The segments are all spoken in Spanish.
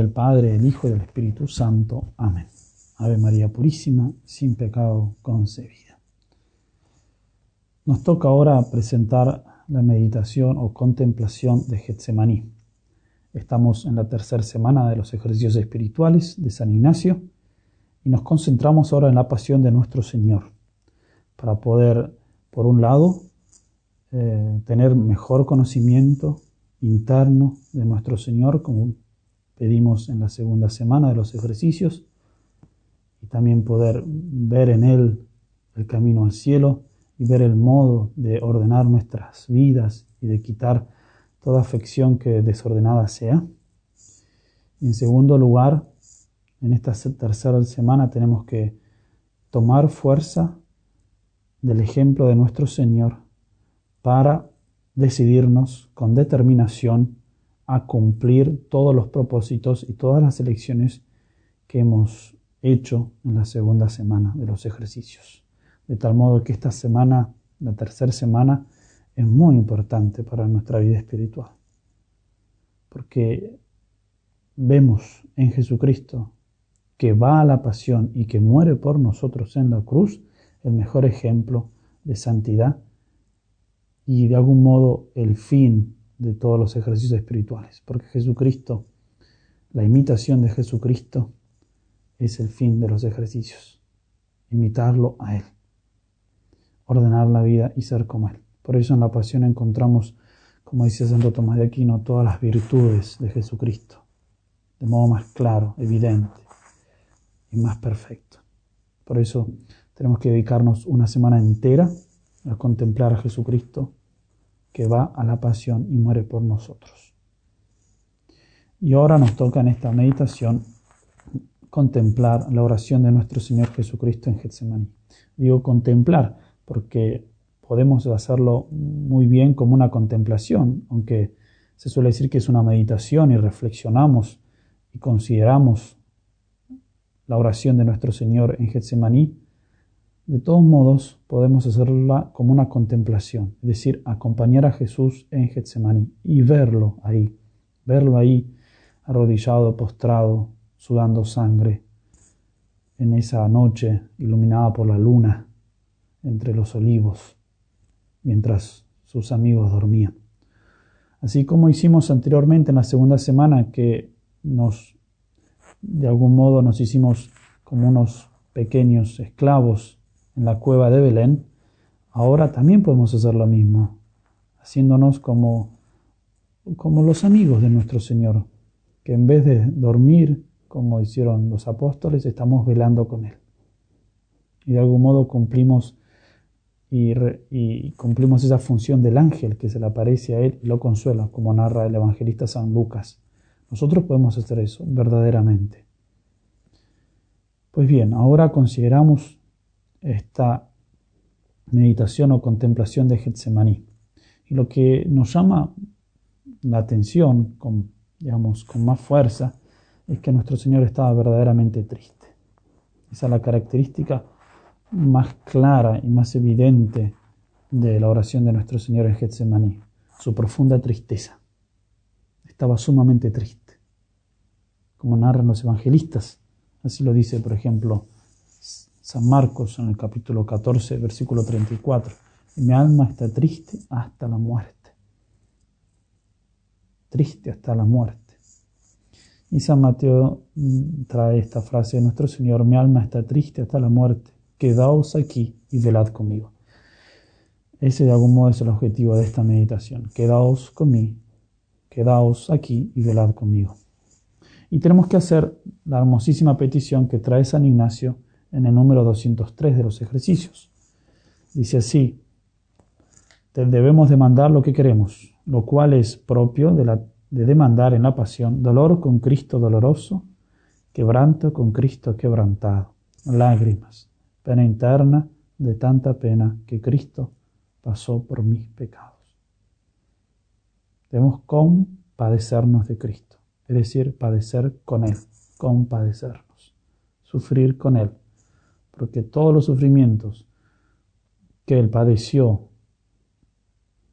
del Padre, del Hijo y del Espíritu Santo. Amén. Ave María Purísima, sin pecado concebida. Nos toca ahora presentar la meditación o contemplación de Getsemaní. Estamos en la tercera semana de los ejercicios espirituales de San Ignacio y nos concentramos ahora en la pasión de nuestro Señor para poder, por un lado, eh, tener mejor conocimiento interno de nuestro Señor, como pedimos en la segunda semana de los ejercicios, y también poder ver en Él el camino al cielo y ver el modo de ordenar nuestras vidas y de quitar toda afección que desordenada sea. Y en segundo lugar, en esta tercera semana tenemos que tomar fuerza del ejemplo de nuestro Señor para decidirnos con determinación a cumplir todos los propósitos y todas las elecciones que hemos hecho en la segunda semana de los ejercicios. De tal modo que esta semana, la tercera semana, es muy importante para nuestra vida espiritual. Porque vemos en Jesucristo que va a la pasión y que muere por nosotros en la cruz, el mejor ejemplo de santidad y de algún modo el fin de todos los ejercicios espirituales, porque Jesucristo, la imitación de Jesucristo es el fin de los ejercicios, imitarlo a Él, ordenar la vida y ser como Él. Por eso en la pasión encontramos, como dice Santo Tomás de Aquino, todas las virtudes de Jesucristo, de modo más claro, evidente y más perfecto. Por eso tenemos que dedicarnos una semana entera a contemplar a Jesucristo que va a la pasión y muere por nosotros. Y ahora nos toca en esta meditación contemplar la oración de nuestro Señor Jesucristo en Getsemaní. Digo contemplar porque podemos hacerlo muy bien como una contemplación, aunque se suele decir que es una meditación y reflexionamos y consideramos la oración de nuestro Señor en Getsemaní, de todos modos, podemos hacerla como una contemplación, es decir, acompañar a Jesús en Getsemaní y verlo ahí, verlo ahí arrodillado, postrado, sudando sangre, en esa noche iluminada por la luna entre los olivos, mientras sus amigos dormían. Así como hicimos anteriormente en la segunda semana que nos, de algún modo, nos hicimos como unos pequeños esclavos en la cueva de Belén, ahora también podemos hacer lo mismo, haciéndonos como, como los amigos de nuestro Señor, que en vez de dormir como hicieron los apóstoles, estamos velando con Él. Y de algún modo cumplimos y, y, cumplimos esa función del ángel que se le aparece a Él y lo consuela, como narra el evangelista San Lucas. Nosotros podemos hacer eso verdaderamente. Pues bien, ahora consideramos esta meditación o contemplación de Getsemaní. Y lo que nos llama la atención, digamos, con más fuerza, es que nuestro Señor estaba verdaderamente triste. Esa es la característica más clara y más evidente de la oración de nuestro Señor en Getsemaní, su profunda tristeza. Estaba sumamente triste, como narran los evangelistas. Así lo dice, por ejemplo, San Marcos en el capítulo 14, versículo 34. mi alma está triste hasta la muerte. Triste hasta la muerte. Y San Mateo mm, trae esta frase de nuestro Señor, mi alma está triste hasta la muerte, quedaos aquí y velad conmigo. Ese de algún modo es el objetivo de esta meditación. Quedaos conmigo, quedaos aquí y velad conmigo. Y tenemos que hacer la hermosísima petición que trae San Ignacio en el número 203 de los ejercicios. Dice así, debemos demandar lo que queremos, lo cual es propio de, demandar en la pasión dolor con Cristo doloroso, quebranto con Cristo quebrantado, lágrimas, pena interna de tanta pena que Cristo pasó por mis pecados. Debemos compadecernos de Cristo, es decir, padecer con Él, compadecernos, sufrir con Él porque todos los sufrimientos que él padeció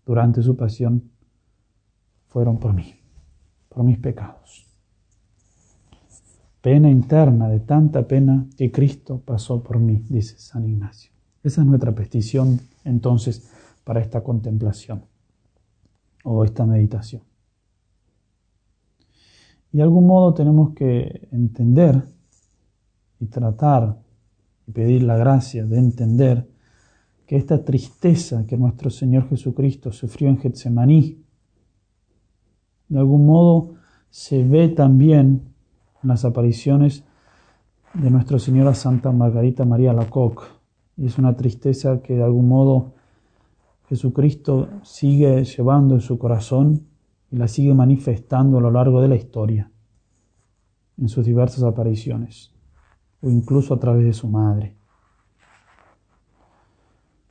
durante su pasión fueron por mí, por mis pecados. pena interna, de tanta pena que Cristo pasó por mí, dice San Ignacio. Esa es nuestra petición entonces para esta contemplación o esta meditación. Y de algún modo tenemos que entender y tratar pedir la gracia de entender que esta tristeza que nuestro Señor Jesucristo sufrió en Getsemaní, de algún modo se ve también en las apariciones de Nuestra Señora Santa Margarita María Lacoque. Y es una tristeza que de algún modo Jesucristo sigue llevando en su corazón y la sigue manifestando a lo largo de la historia, en sus diversas apariciones, o incluso a través de su madre.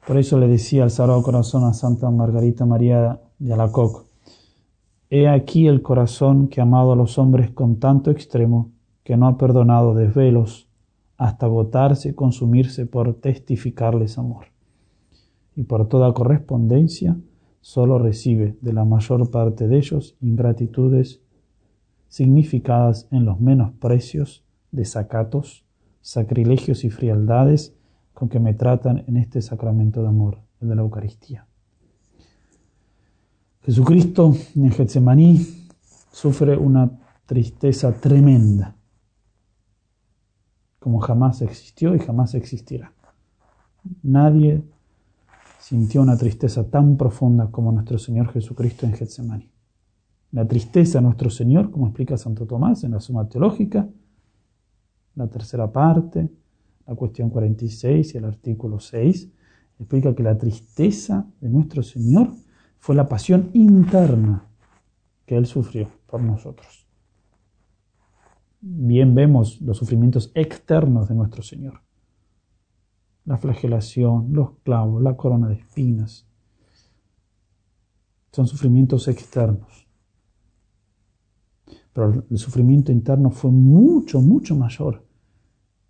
Por eso le decía al Sagrado Corazón a Santa Margarita María de Alacoc, He aquí el corazón que ha amado a los hombres con tanto extremo que no ha perdonado desvelos hasta agotarse y consumirse por testificarles amor. Y por toda correspondencia solo recibe de la mayor parte de ellos ingratitudes significadas en los menosprecios, desacatos, sacrilegios y frialdades con que me tratan en este sacramento de amor, el de la Eucaristía. Jesucristo en Getsemaní sufre una tristeza tremenda, como jamás existió y jamás existirá. Nadie sintió una tristeza tan profunda como nuestro Señor Jesucristo en Getsemaní. La tristeza de nuestro Señor, como explica Santo Tomás en la Suma Teológica, la tercera parte, la cuestión 46 y el artículo 6, explica que la tristeza de nuestro Señor fue la pasión interna que Él sufrió por nosotros. Bien vemos los sufrimientos externos de nuestro Señor. La flagelación, los clavos, la corona de espinas. Son sufrimientos externos. Pero el sufrimiento interno fue mucho, mucho mayor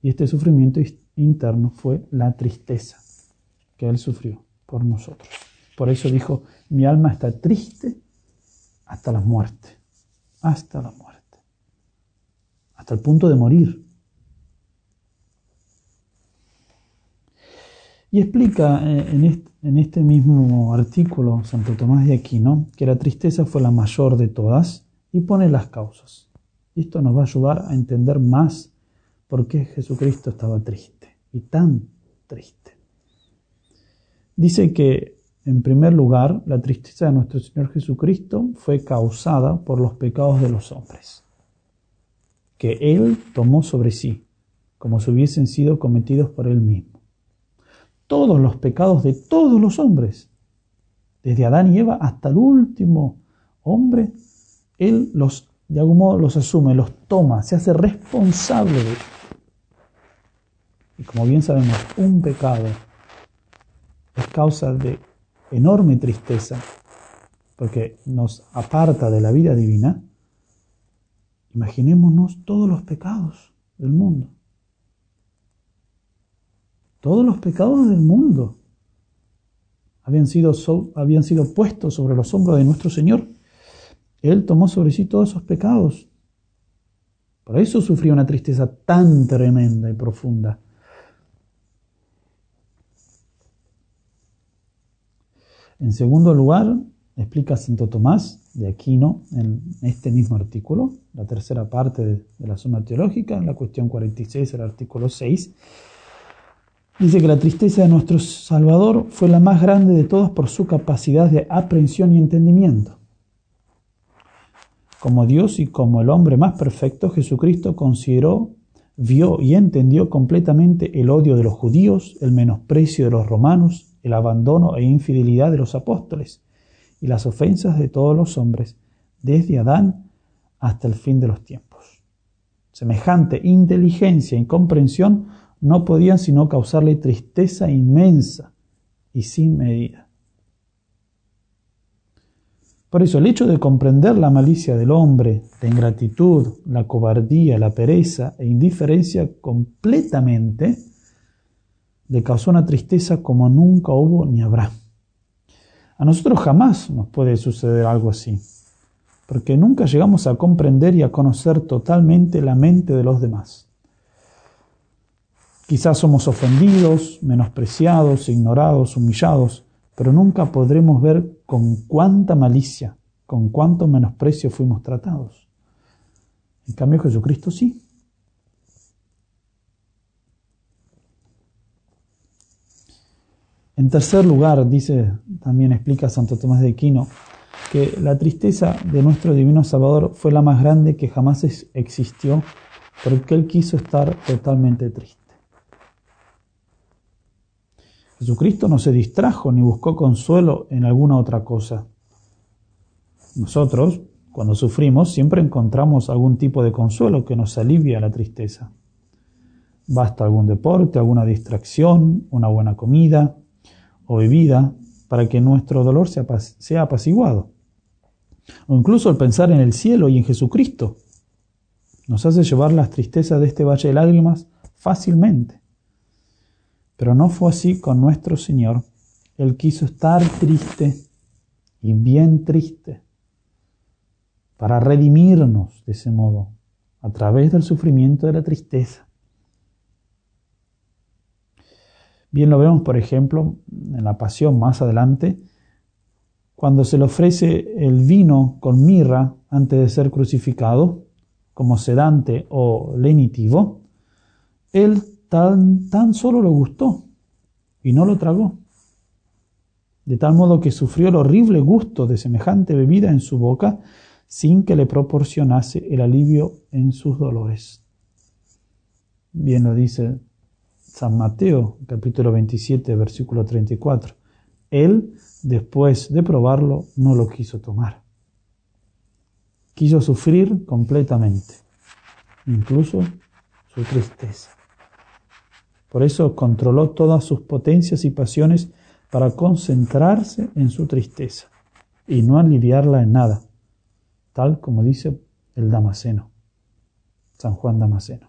y este sufrimiento interno fue la tristeza que Él sufrió por nosotros. Por eso dijo, mi alma está triste hasta la muerte, hasta la muerte, hasta el punto de morir. Y explica eh, en este mismo artículo Santo Tomás de Aquino que la tristeza fue la mayor de todas y pone las causas. Esto nos va a ayudar a entender más por qué Jesucristo estaba triste y tan triste. Dice que, en primer lugar, la tristeza de nuestro Señor Jesucristo fue causada por los pecados de los hombres, que Él tomó sobre sí, como si hubiesen sido cometidos por Él mismo. Todos los pecados de todos los hombres, desde Adán y Eva hasta el último hombre, Él los, de algún modo, los asume, los toma, se hace responsable de ellos. Y como bien sabemos, un pecado es causa de enorme tristeza porque nos aparta de la vida divina. Imaginémonos todos los pecados del mundo. Todos los pecados del mundo habían sido, habían sido puestos sobre los hombros de nuestro Señor. Él tomó sobre sí todos esos pecados. Por eso sufrió una tristeza tan tremenda y profunda. En segundo lugar, explica Santo Tomás de Aquino en este mismo artículo, la tercera parte de, la suma teológica, en la cuestión 46, el artículo 6, dice que la tristeza de nuestro Salvador fue la más grande de todas por su capacidad de aprehensión y entendimiento. Como Dios y como el hombre más perfecto, Jesucristo consideró, vio y entendió completamente el odio de los judíos, el menosprecio de los romanos, el abandono e infidelidad de los apóstoles y las ofensas de todos los hombres, desde Adán hasta el fin de los tiempos. Semejante inteligencia y comprensión no podían sino causarle tristeza inmensa y sin medida. Por eso el hecho de comprender la malicia del hombre, la ingratitud, la cobardía, la pereza e indiferencia completamente, le causó una tristeza como nunca hubo ni habrá. A nosotros jamás nos puede suceder algo así. porque nunca llegamos a comprender y a conocer totalmente la mente de los demás. Quizás somos ofendidos, menospreciados, ignorados, humillados, pero nunca podremos ver con cuánta malicia, con cuánto menosprecio fuimos tratados. En cambio Jesucristo sí. En tercer lugar, dice, también explica Santo Tomás de Aquino, que la tristeza de nuestro Divino Salvador fue la más grande que jamás existió, porque Él quiso estar totalmente triste. Jesucristo no se distrajo ni buscó consuelo en alguna otra cosa. Nosotros, cuando sufrimos, siempre encontramos algún tipo de consuelo que nos alivia la tristeza. Basta algún deporte, alguna distracción, una buena comida, o bebida para que nuestro dolor sea, sea apaciguado. O incluso el pensar en el cielo y en Jesucristo nos hace llevar las tristezas de este valle de lágrimas fácilmente. Pero no fue así con nuestro Señor. Él quiso estar triste y bien triste para redimirnos de ese modo, a través del sufrimiento de la tristeza. Bien lo vemos, por ejemplo, en la pasión más adelante, cuando se le ofrece el vino con mirra antes de ser crucificado, como sedante o lenitivo, él tan, tan solo lo gustó y no lo tragó, de tal modo que sufrió el horrible gusto de semejante bebida en su boca sin que le proporcionase el alivio en sus dolores. Bien lo dice San Mateo, capítulo 27, versículo 34. Él, después de probarlo, no lo quiso tomar. Quiso sufrir completamente, incluso su tristeza. Por eso controló todas sus potencias y pasiones para concentrarse en su tristeza y no aliviarla en nada, tal como dice el Damasceno, San Juan Damasceno.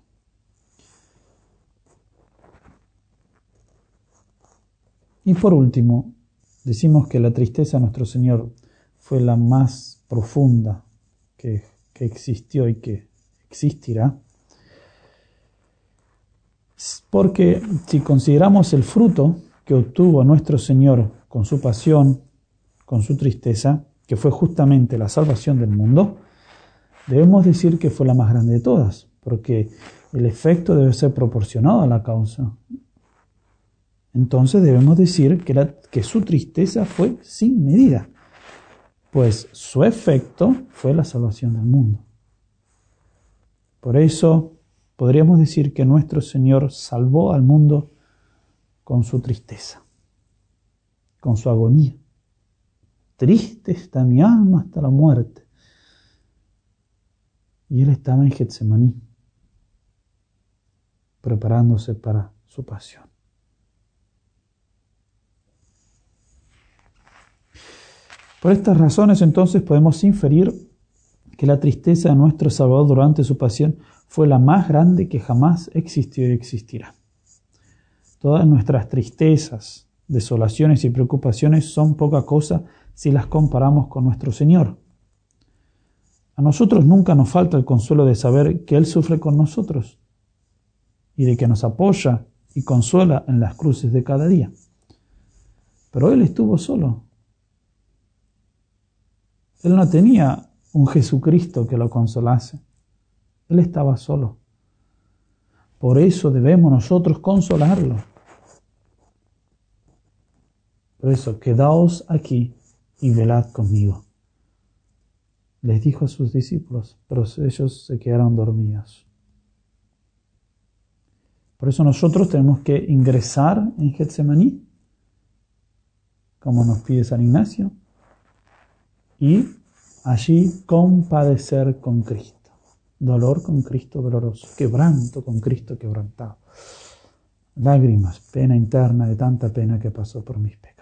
Y por último, decimos que la tristeza de nuestro Señor fue la más profunda que, que existió y que existirá. Porque si consideramos el fruto que obtuvo nuestro Señor con su pasión, con su tristeza, que fue justamente la salvación del mundo, debemos decir que fue la más grande de todas, porque el efecto debe ser proporcionado a la causa entonces debemos decir que, su tristeza fue sin medida, pues su efecto fue la salvación del mundo. Por eso podríamos decir que nuestro Señor salvó al mundo con su tristeza, con su agonía. Triste está mi alma hasta la muerte. Y él estaba en Getsemaní, preparándose para su pasión. Por estas razones entonces podemos inferir que la tristeza de nuestro Salvador durante su pasión fue la más grande que jamás existió y existirá. Todas nuestras tristezas, desolaciones y preocupaciones son poca cosa si las comparamos con nuestro Señor. A nosotros nunca nos falta el consuelo de saber que Él sufre con nosotros y de que nos apoya y consuela en las cruces de cada día. Pero Él estuvo solo, él no tenía un Jesucristo que lo consolase. Él estaba solo. Por eso debemos nosotros consolarlo. Por eso, quedaos aquí y velad conmigo. Les dijo a sus discípulos, pero ellos se quedaron dormidos. Por eso nosotros tenemos que ingresar en Getsemaní, como nos pide San Ignacio, y allí compadecer con Cristo. Dolor con Cristo doloroso, quebranto con Cristo quebrantado. Lágrimas, pena interna de tanta pena que pasó por mis pecados.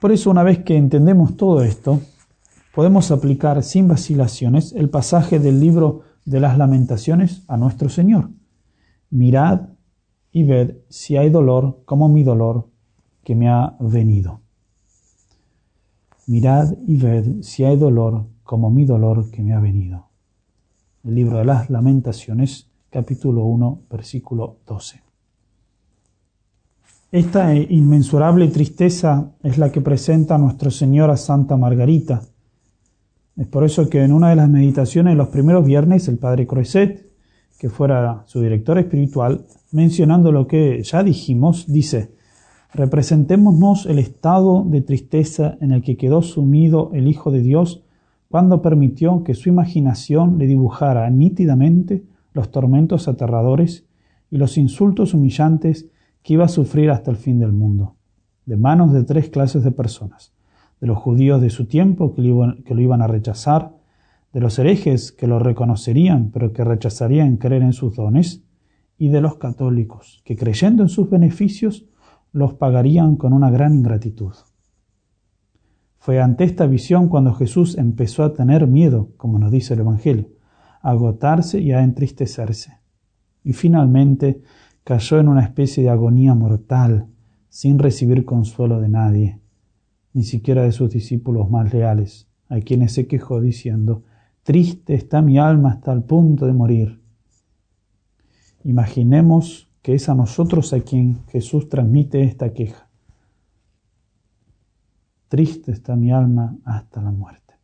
Por eso una vez que entendemos todo esto, podemos aplicar sin vacilaciones el pasaje del libro de las lamentaciones a nuestro Señor. Mirad y ved si hay dolor como mi dolor que me ha venido. Mirad y ved si hay dolor como mi dolor que me ha venido. El libro de las lamentaciones, capítulo 1, versículo 12. Esta inmensurable tristeza es la que presenta Nuestra Señora Santa Margarita. Es por eso que en una de las meditaciones de los primeros viernes el Padre Croiset, que fuera su director espiritual, mencionando lo que ya dijimos, dice, representémonos el estado de tristeza en el que quedó sumido el Hijo de Dios cuando permitió que su imaginación le dibujara nítidamente los tormentos aterradores y los insultos humillantes que iba a sufrir hasta el fin del mundo, de manos de tres clases de personas, de los judíos de su tiempo que lo iban, a rechazar, de los herejes que lo reconocerían pero que rechazarían creer en sus dones, y de los católicos que creyendo en sus beneficios los pagarían con una gran ingratitud. Fue ante esta visión cuando Jesús empezó a tener miedo, como nos dice el Evangelio, a agotarse y a entristecerse. Y finalmente cayó en una especie de agonía mortal, sin recibir consuelo de nadie, ni siquiera de sus discípulos más leales, a quienes se quejó diciendo, Triste está mi alma hasta el punto de morir. Imaginemos que es a nosotros a quien Jesús transmite esta queja. Triste está mi alma hasta la muerte.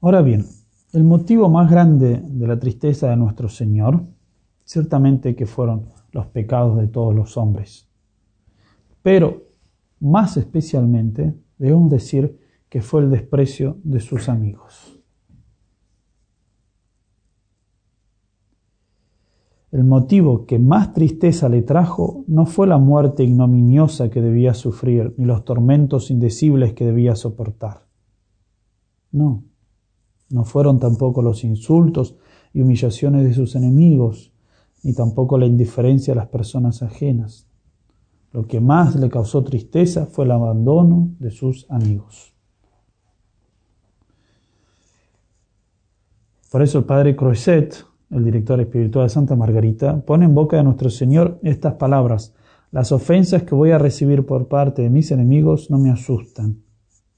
Ahora bien, el motivo más grande de la tristeza de nuestro Señor, ciertamente que fueron los pecados de todos los hombres, pero más especialmente debemos decir que fue el desprecio de sus amigos. El motivo que más tristeza le trajo no fue la muerte ignominiosa que debía sufrir, ni los tormentos indecibles que debía soportar. No, no fueron tampoco los insultos y humillaciones de sus enemigos, ni tampoco la indiferencia a las personas ajenas. Lo que más le causó tristeza fue el abandono de sus amigos. Por eso el padre Croiset el director espiritual de Santa Margarita, pone en boca de nuestro Señor estas palabras. Las ofensas que voy a recibir por parte de mis enemigos no me asustan,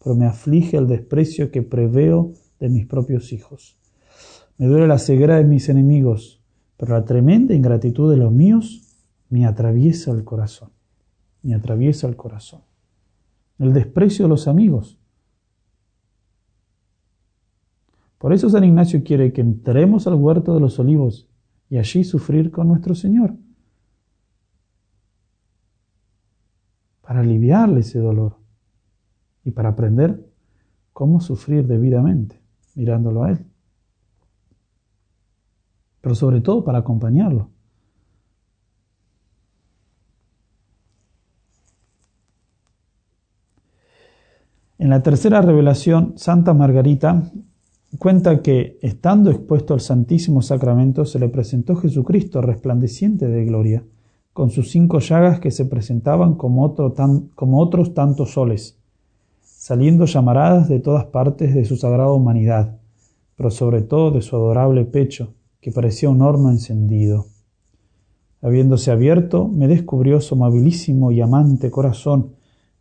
pero me aflige el desprecio que preveo de mis propios hijos. Me duele la ceguera de mis enemigos, pero la tremenda ingratitud de los míos me atraviesa el corazón. Me atraviesa el corazón. El desprecio de los amigos Por eso San Ignacio quiere que entremos al huerto de los olivos y allí sufrir con nuestro Señor. Para aliviarle ese dolor y para aprender cómo sufrir debidamente mirándolo a Él. Pero sobre todo para acompañarlo. En la tercera revelación, Santa Margarita cuenta que, estando expuesto al Santísimo Sacramento, se le presentó Jesucristo resplandeciente de gloria, con sus cinco llagas que se presentaban como, otros tantos soles, saliendo llamaradas de todas partes de su sagrada humanidad, pero sobre todo de su adorable pecho, que parecía un horno encendido. Habiéndose abierto, me descubrió su amabilísimo y amante corazón,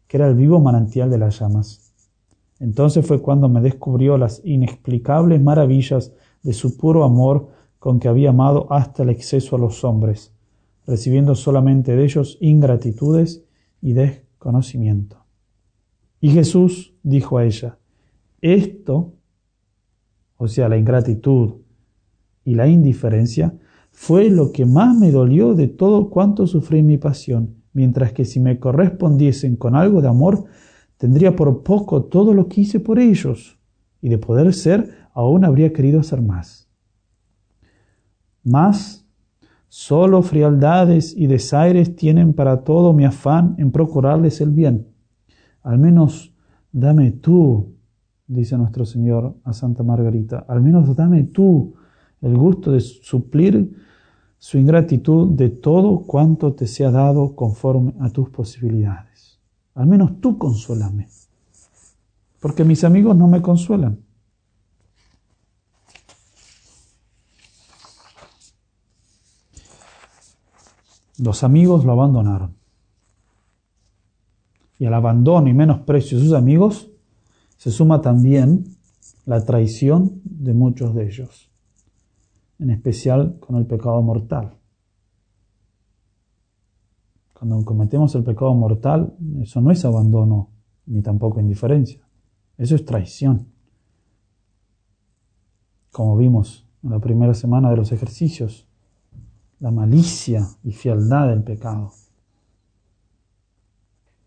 que era el vivo manantial de las llamas. Entonces fue cuando me descubrió las inexplicables maravillas de su puro amor con que había amado hasta el exceso a los hombres, recibiendo solamente de ellos ingratitudes y desconocimiento. Y Jesús dijo a ella, esto, o sea, la ingratitud y la indiferencia, fue lo que más me dolió de todo cuanto sufrí en mi pasión, mientras que si me correspondiesen con algo de amor, tendría por poco todo lo que hice por ellos, y de poder ser, aún habría querido hacer más. Más, solo frialdades y desaires tienen para todo mi afán en procurarles el bien. Al menos dame tú, dice nuestro Señor a Santa Margarita, al menos dame tú el gusto de suplir su ingratitud de todo cuanto te sea dado conforme a tus posibilidades. Al menos tú consuélame. Porque mis amigos no me consuelan. Los amigos lo abandonaron. Y al abandono y menosprecio de sus amigos se suma también la traición de muchos de ellos, en especial con el pecado mortal. Cuando cometemos el pecado mortal, eso no es abandono ni tampoco indiferencia, eso es traición. Como vimos en la primera semana de los ejercicios, la malicia y fialdad del pecado,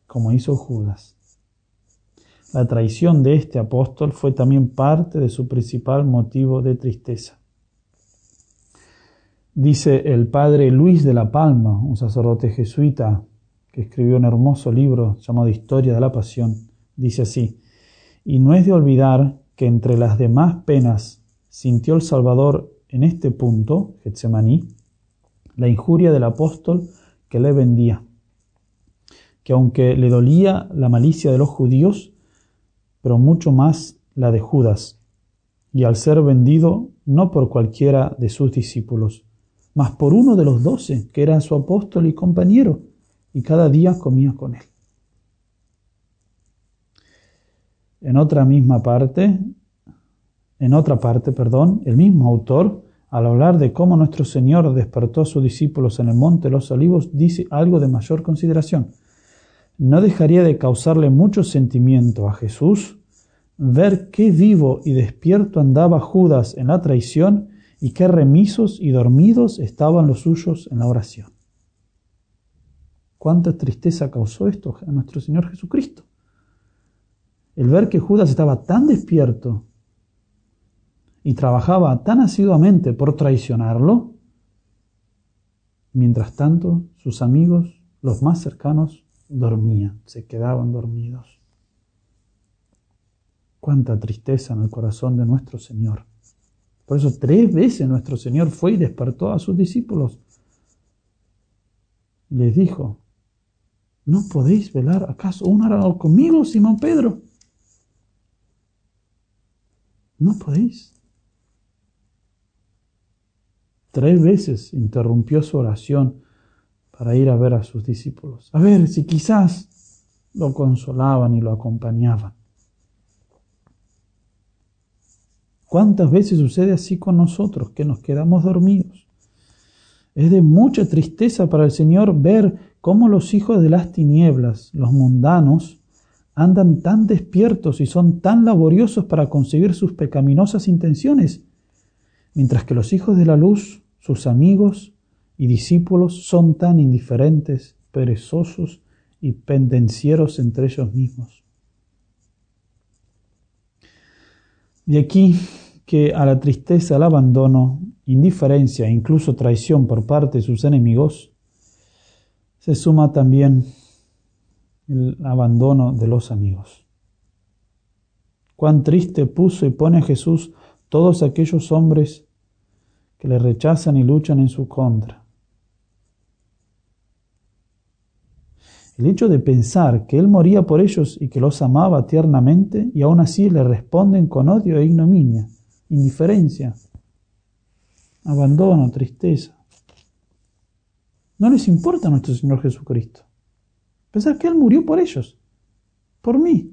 como hizo Judas. La traición de este apóstol fue también parte de su principal motivo de tristeza. Dice el padre Luis de la Palma, un sacerdote jesuita que escribió un hermoso libro llamado Historia de la Pasión, dice así, y no es de olvidar que entre las demás penas sintió el Salvador en este punto, Getsemaní, la injuria del apóstol que le vendía, que aunque le dolía la malicia de los judíos, pero mucho más la de Judas, y al ser vendido no por cualquiera de sus discípulos, mas por uno de los doce, que era su apóstol y compañero, y cada día comía con él. En otra misma parte, en otra parte, perdón, el mismo autor, al hablar de cómo nuestro Señor despertó a sus discípulos en el monte de los olivos, dice algo de mayor consideración no dejaría de causarle mucho sentimiento a Jesús ver qué vivo y despierto andaba Judas en la traición y qué remisos y dormidos estaban los suyos en la oración. Cuánta tristeza causó esto a nuestro Señor Jesucristo. El ver que Judas estaba tan despierto y trabajaba tan asiduamente por traicionarlo, mientras tanto sus amigos, los más cercanos, dormían, se quedaban dormidos. Cuánta tristeza en el corazón de nuestro Señor. Por eso tres veces nuestro Señor fue y despertó a sus discípulos. Les dijo, ¿no podéis velar acaso un hora conmigo, Simón Pedro? ¿No podéis? Tres veces interrumpió su oración para ir a ver a sus discípulos, a ver si quizás lo consolaban y lo acompañaban. ¿Cuántas veces sucede así con nosotros, que nos quedamos dormidos? Es de mucha tristeza para el Señor ver cómo los hijos de las tinieblas, los mundanos, andan tan despiertos y son tan laboriosos para conseguir sus pecaminosas intenciones, mientras que los hijos de la luz, sus amigos, y discípulos son tan indiferentes, perezosos y pendencieros entre ellos mismos. De aquí que a la tristeza, al abandono, indiferencia e incluso traición por parte de sus enemigos, se suma también el abandono de los amigos. Cuán triste puso y pone a Jesús todos aquellos hombres que le rechazan y luchan en su contra. El hecho de pensar que Él moría por ellos y que los amaba tiernamente y aún así le responden con odio e ignominia, indiferencia, abandono, tristeza. No les importa a nuestro Señor Jesucristo. Pensar que Él murió por ellos, por mí.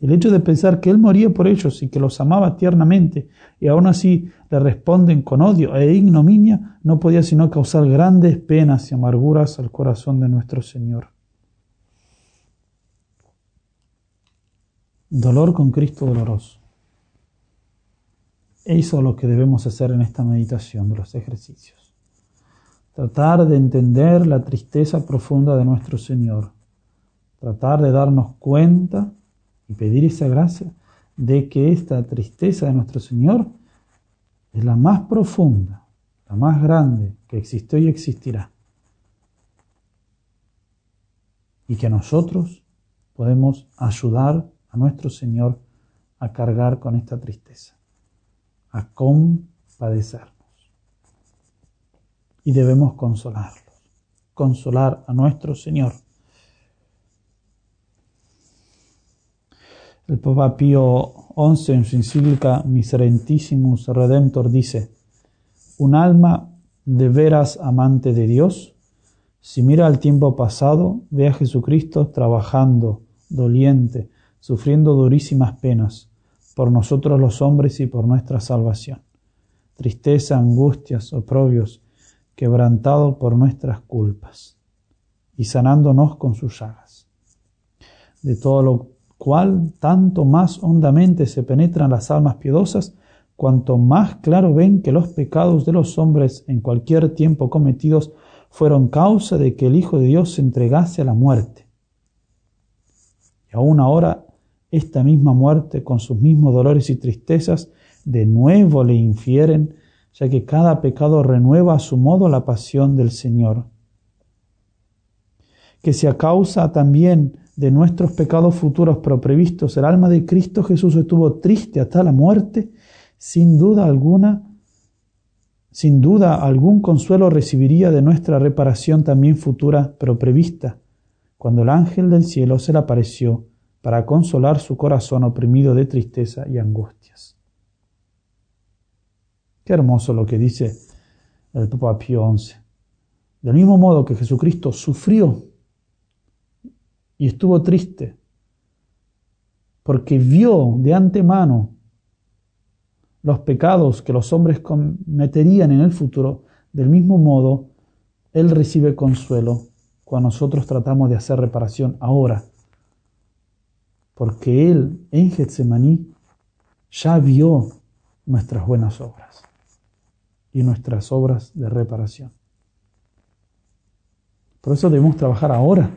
El hecho de pensar que Él moría por ellos y que los amaba tiernamente y aún así le responden con odio e ignominia no podía sino causar grandes penas y amarguras al corazón de nuestro Señor. Dolor con Cristo doloroso. Eso es lo que debemos hacer en esta meditación de los ejercicios. Tratar de entender la tristeza profunda de nuestro Señor. Tratar de darnos cuenta y pedir esa gracia de que esta tristeza de nuestro Señor es la más profunda, la más grande que existió y existirá. Y que nosotros podemos ayudar a nuestro Señor a cargar con esta tristeza, a compadecernos. Y debemos consolarlos, consolar a nuestro Señor El Papa Pío XI en su encíclica Miserentissimus Redemptor dice, un alma de veras amante de Dios, si mira al tiempo pasado, ve a Jesucristo trabajando, doliente, sufriendo durísimas penas, por nosotros los hombres y por nuestra salvación. Tristeza, angustias, oprobios, quebrantado por nuestras culpas, y sanándonos con sus llagas. De todo lo cual tanto más hondamente se penetran las almas piadosas, cuanto más claro ven que los pecados de los hombres en cualquier tiempo cometidos fueron causa de que el Hijo de Dios se entregase a la muerte. Y aún ahora esta misma muerte, con sus mismos dolores y tristezas, de nuevo le infieren, ya que cada pecado renueva a su modo la pasión del Señor. Que si a causa también de nuestros pecados futuros pero previstos, el alma de Cristo Jesús estuvo triste hasta la muerte, sin duda alguna, sin duda algún consuelo recibiría de nuestra reparación también futura pero prevista, cuando el ángel del cielo se le apareció para consolar su corazón oprimido de tristeza y angustias. Qué hermoso lo que dice el Papa Pío XI. Del mismo modo que Jesucristo sufrió y estuvo triste porque vio de antemano los pecados que los hombres cometerían en el futuro, del mismo modo, Él recibe consuelo cuando nosotros tratamos de hacer reparación ahora, porque Él en Getsemaní ya vio nuestras buenas obras y nuestras obras de reparación. Por eso debemos trabajar ahora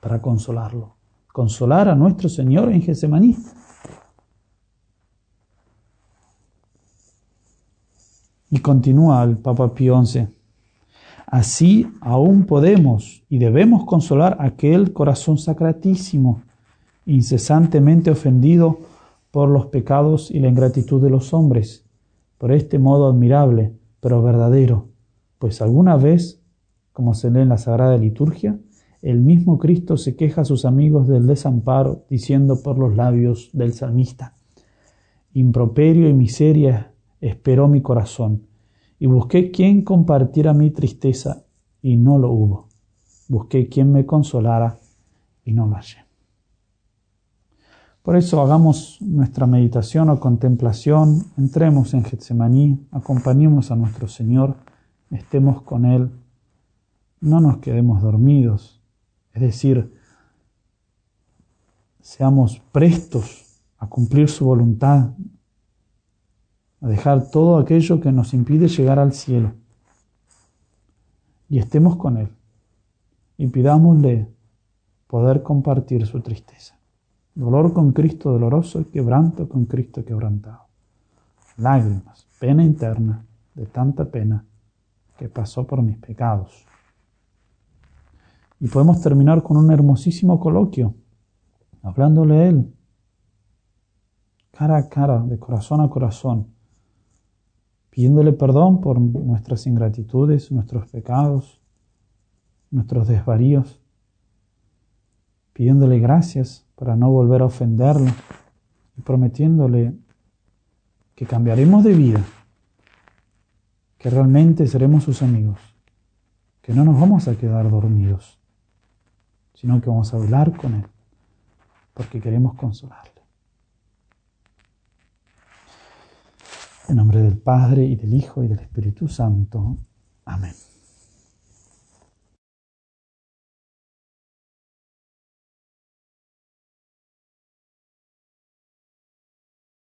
para consolarlo. Consolar a nuestro Señor en Getsemaní. Y continúa el Papa Pío XI. Así aún podemos y debemos consolar aquel corazón sacratísimo, incesantemente ofendido por los pecados y la ingratitud de los hombres, por este modo admirable, pero verdadero, pues alguna vez, como se lee en la Sagrada Liturgia, el mismo Cristo se queja a sus amigos del desamparo, diciendo por los labios del salmista, Improperio y miseria esperó mi corazón, y busqué quien compartiera mi tristeza, y no lo hubo. Busqué quien me consolara, y no lo hallé. Por eso hagamos nuestra meditación o contemplación, entremos en Getsemaní, acompañemos a nuestro Señor, estemos con Él, no nos quedemos dormidos, es decir, seamos prestos a cumplir su voluntad, a dejar todo aquello que nos impide llegar al cielo. Y estemos con Él. Y pidámosle poder compartir su tristeza. Dolor con Cristo doloroso y quebranto con Cristo quebrantado. Lágrimas, pena interna de tanta pena que pasó por mis pecados. Y podemos terminar con un hermosísimo coloquio, hablándole a Él, cara a cara, de corazón a corazón, pidiéndole perdón por nuestras ingratitudes, nuestros pecados, nuestros desvaríos, pidiéndole gracias para no volver a ofenderlo y prometiéndole que cambiaremos de vida, que realmente seremos sus amigos, que no nos vamos a quedar dormidos sino que vamos a hablar con Él, porque queremos consolarle. En nombre del Padre y del Hijo y del Espíritu Santo. Amén.